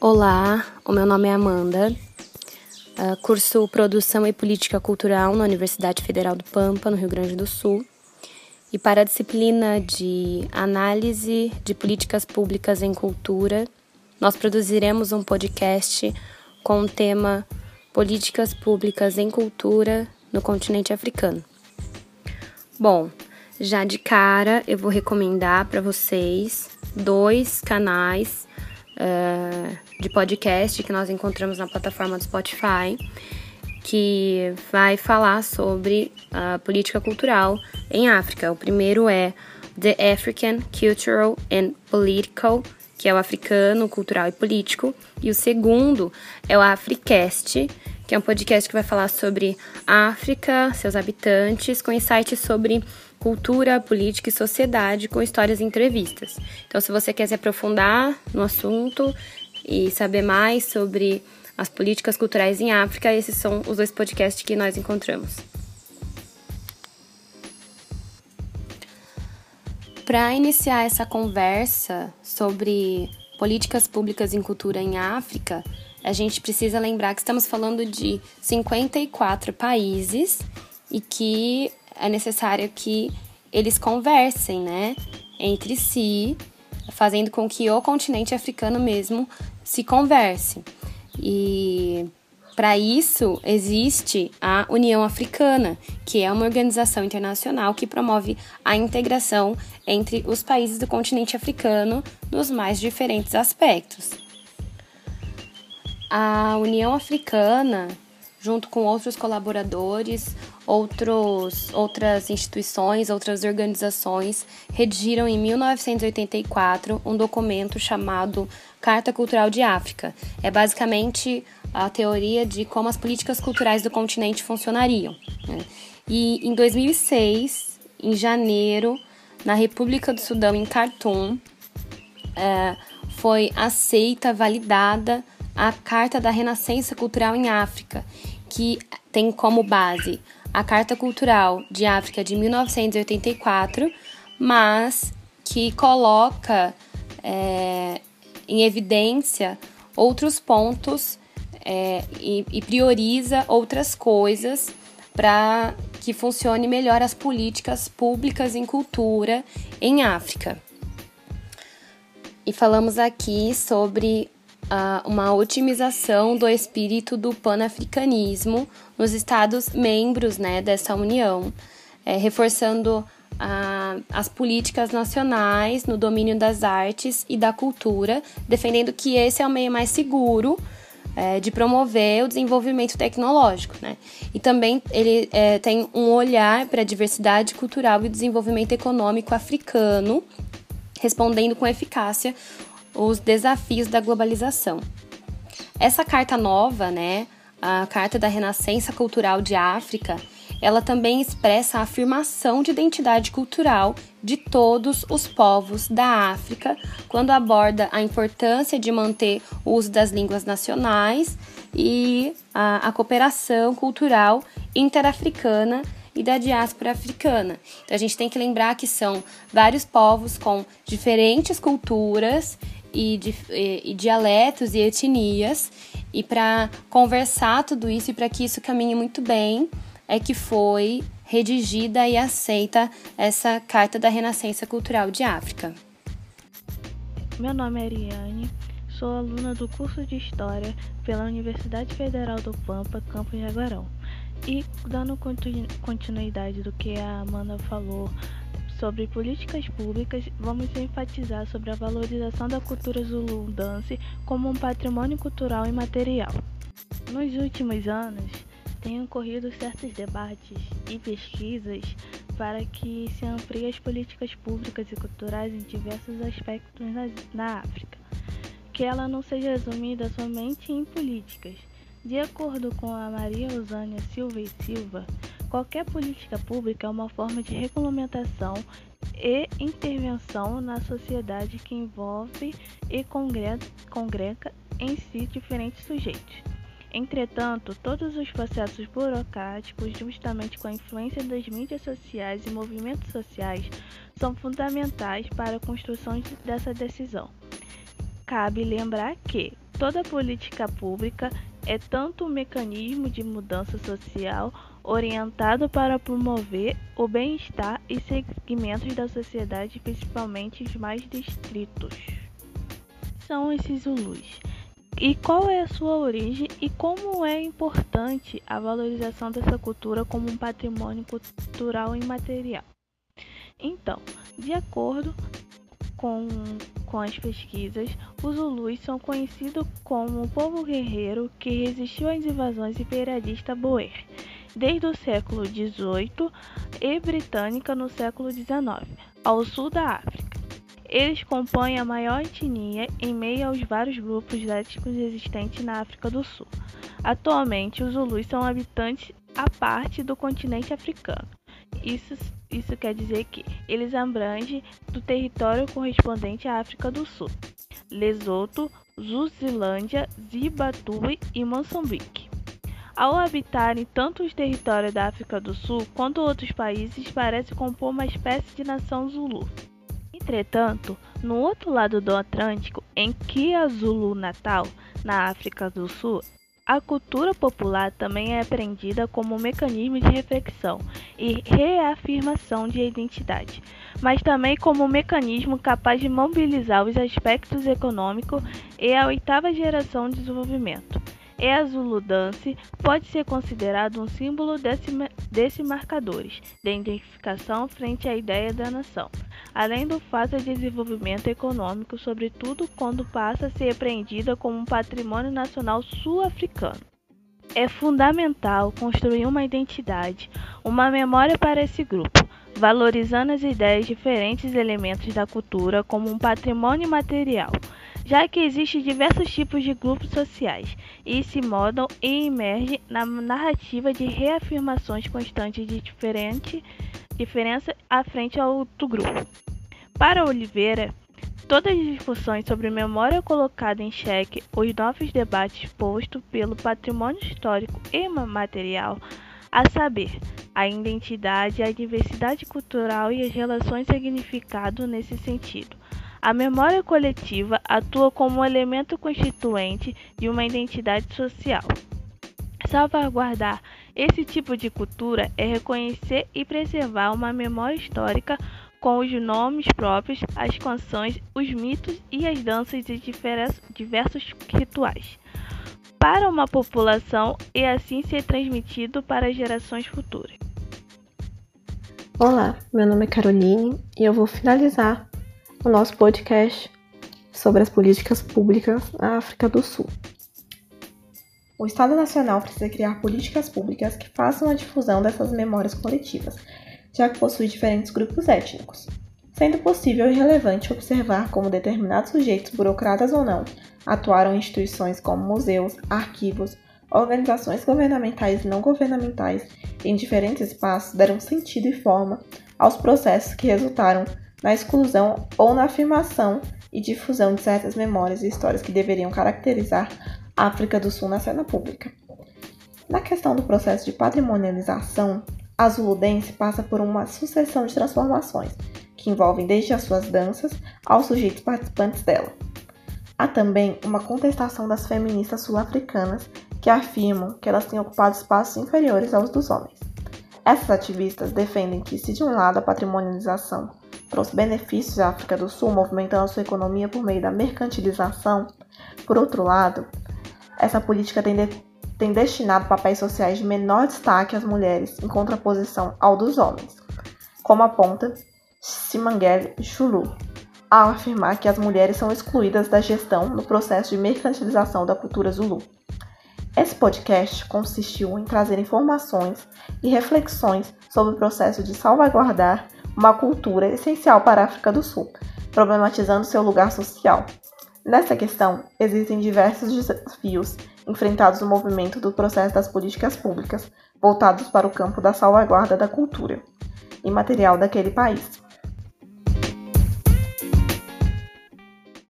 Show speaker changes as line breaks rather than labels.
Olá, o meu nome é Amanda, uh, curso Produção e Política Cultural na Universidade Federal do Pampa, no Rio Grande do Sul. E para a disciplina de Análise de Políticas Públicas em Cultura, nós produziremos um podcast com o tema Políticas Públicas em Cultura no Continente Africano. Bom, já de cara eu vou recomendar para vocês dois canais uh, de podcast que nós encontramos na plataforma do Spotify, que vai falar sobre a política cultural em África. O primeiro é The African Cultural and Political, que é o africano, cultural e político, e o segundo é o Africast, que é um podcast que vai falar sobre África, seus habitantes, com insights sobre cultura, política e sociedade com histórias e entrevistas. Então, se você quer se aprofundar no assunto e saber mais sobre as políticas culturais em África, esses são os dois podcasts que nós encontramos. Para iniciar essa conversa sobre políticas públicas em cultura em África, a gente precisa lembrar que estamos falando de 54 países e que é necessário que eles conversem, né, entre si, fazendo com que o continente africano mesmo se converse. E para isso existe a União Africana, que é uma organização internacional que promove a integração entre os países do continente africano nos mais diferentes aspectos. A União Africana junto com outros colaboradores, outros, outras instituições, outras organizações, redigiram em 1984 um documento chamado Carta Cultural de África. É basicamente a teoria de como as políticas culturais do continente funcionariam. Né? E em 2006, em janeiro, na República do Sudão, em Khartoum, é, foi aceita, validada a Carta da Renascença Cultural em África, que tem como base a Carta Cultural de África de 1984, mas que coloca é, em evidência outros pontos é, e, e prioriza outras coisas para que funcione melhor as políticas públicas em cultura em África. E falamos aqui sobre uma otimização do espírito do panafricanismo nos Estados membros né, dessa União, é, reforçando as políticas nacionais no domínio das artes e da cultura, defendendo que esse é o meio mais seguro é, de promover o desenvolvimento tecnológico. Né? E também ele é, tem um olhar para a diversidade cultural e desenvolvimento econômico africano, respondendo com eficácia os desafios da globalização. Essa carta nova, né, a Carta da Renascença Cultural de África, ela também expressa a afirmação de identidade cultural de todos os povos da África, quando aborda a importância de manter o uso das línguas nacionais e a, a cooperação cultural interafricana e da diáspora africana. Então a gente tem que lembrar que são vários povos com diferentes culturas e, de, e, e dialetos e etnias, e para conversar tudo isso e para que isso caminhe muito bem, é que foi redigida e aceita essa Carta da Renascença Cultural de África.
Meu nome é Ariane, sou aluna do curso de História pela Universidade Federal do Pampa, campus Jaguarão. E dando continuidade do que a Amanda falou sobre políticas públicas, vamos enfatizar sobre a valorização da cultura Zulu Dance como um patrimônio cultural e material. Nos últimos anos, têm ocorrido certos debates e pesquisas para que se amplie as políticas públicas e culturais em diversos aspectos na, na África, que ela não seja resumida somente em políticas. De acordo com a Maria Eusânia Silva e Silva, Qualquer política pública é uma forma de regulamentação e intervenção na sociedade que envolve e congrega, em si diferentes sujeitos. Entretanto, todos os processos burocráticos, justamente com a influência das mídias sociais e movimentos sociais, são fundamentais para a construção dessa decisão. Cabe lembrar que, toda política pública é tanto um mecanismo de mudança social orientado para promover o bem-estar e segmentos da sociedade, principalmente os mais distritos. São esses Zulus. E qual é a sua origem e como é importante a valorização dessa cultura como um patrimônio cultural imaterial? Então, de acordo com, com as pesquisas, os Zulus são conhecidos como o povo guerreiro que resistiu às invasões imperialistas boer desde o século XVIII e britânica no século XIX, ao sul da África. Eles compõem a maior etnia em meio aos vários grupos étnicos existentes na África do Sul. Atualmente, os Zulus são habitantes à parte do continente africano. Isso, isso quer dizer que eles abrangem do território correspondente à África do Sul, Lesoto, Zuzilândia, Zimbabue e Moçambique. Ao habitarem tanto os territórios da África do Sul quanto outros países, parece compor uma espécie de nação Zulu. Entretanto, no outro lado do Atlântico, em KwaZulu Natal, na África do Sul, a cultura popular também é aprendida como um mecanismo de reflexão e reafirmação de identidade, mas também como um mecanismo capaz de mobilizar os aspectos econômicos e a oitava geração de desenvolvimento. E a Zulu Dance pode ser considerado um símbolo desse, desse marcadores de identificação frente à ideia da nação, além do fato de desenvolvimento econômico, sobretudo quando passa a ser apreendida como um patrimônio nacional sul-africano. É fundamental construir uma identidade, uma memória para esse grupo, valorizando as ideias de diferentes elementos da cultura como um patrimônio material, já que existem diversos tipos de grupos sociais e se modam e emergem na narrativa de reafirmações constantes de diferente diferença à frente ao outro grupo. Para Oliveira, todas as discussões sobre memória colocada em xeque, os novos debates postos pelo patrimônio histórico e material, a saber, a identidade, a diversidade cultural e as relações significado nesse sentido. A memória coletiva atua como um elemento constituinte de uma identidade social. Salvaguardar esse tipo de cultura é reconhecer e preservar uma memória histórica com os nomes próprios, as canções, os mitos e as danças de diversos rituais, para uma população e assim ser transmitido para gerações futuras.
Olá, meu nome é Caroline e eu vou finalizar o nosso podcast sobre as políticas públicas na África do Sul. O Estado Nacional precisa criar políticas públicas que façam a difusão dessas memórias coletivas, já que possui diferentes grupos étnicos, sendo possível e relevante observar como determinados sujeitos, burocratas ou não, atuaram em instituições como museus, arquivos, organizações governamentais e não governamentais em diferentes espaços deram sentido e forma aos processos que resultaram na exclusão ou na afirmação e difusão de certas memórias e histórias que deveriam caracterizar a África do Sul na cena pública. Na questão do processo de patrimonialização, a Zuludense passa por uma sucessão de transformações, que envolvem desde as suas danças aos sujeitos participantes dela. Há também uma contestação das feministas sul-africanas que afirmam que elas têm ocupado espaços inferiores aos dos homens. Essas ativistas defendem que, se de um lado a patrimonialização trouxe benefícios à África do Sul, movimentando sua economia por meio da mercantilização, por outro lado, essa política tem de tem destinado papéis sociais de menor destaque às mulheres, em contraposição ao dos homens, como aponta Simangele Chulu, ao afirmar que as mulheres são excluídas da gestão no processo de mercantilização da cultura zulu. Esse podcast consistiu em trazer informações e reflexões sobre o processo de salvaguardar uma cultura essencial para a África do Sul, problematizando seu lugar social. Nessa questão, existem diversos desafios enfrentados no movimento do processo das políticas públicas voltados para o campo da salvaguarda da cultura imaterial daquele país.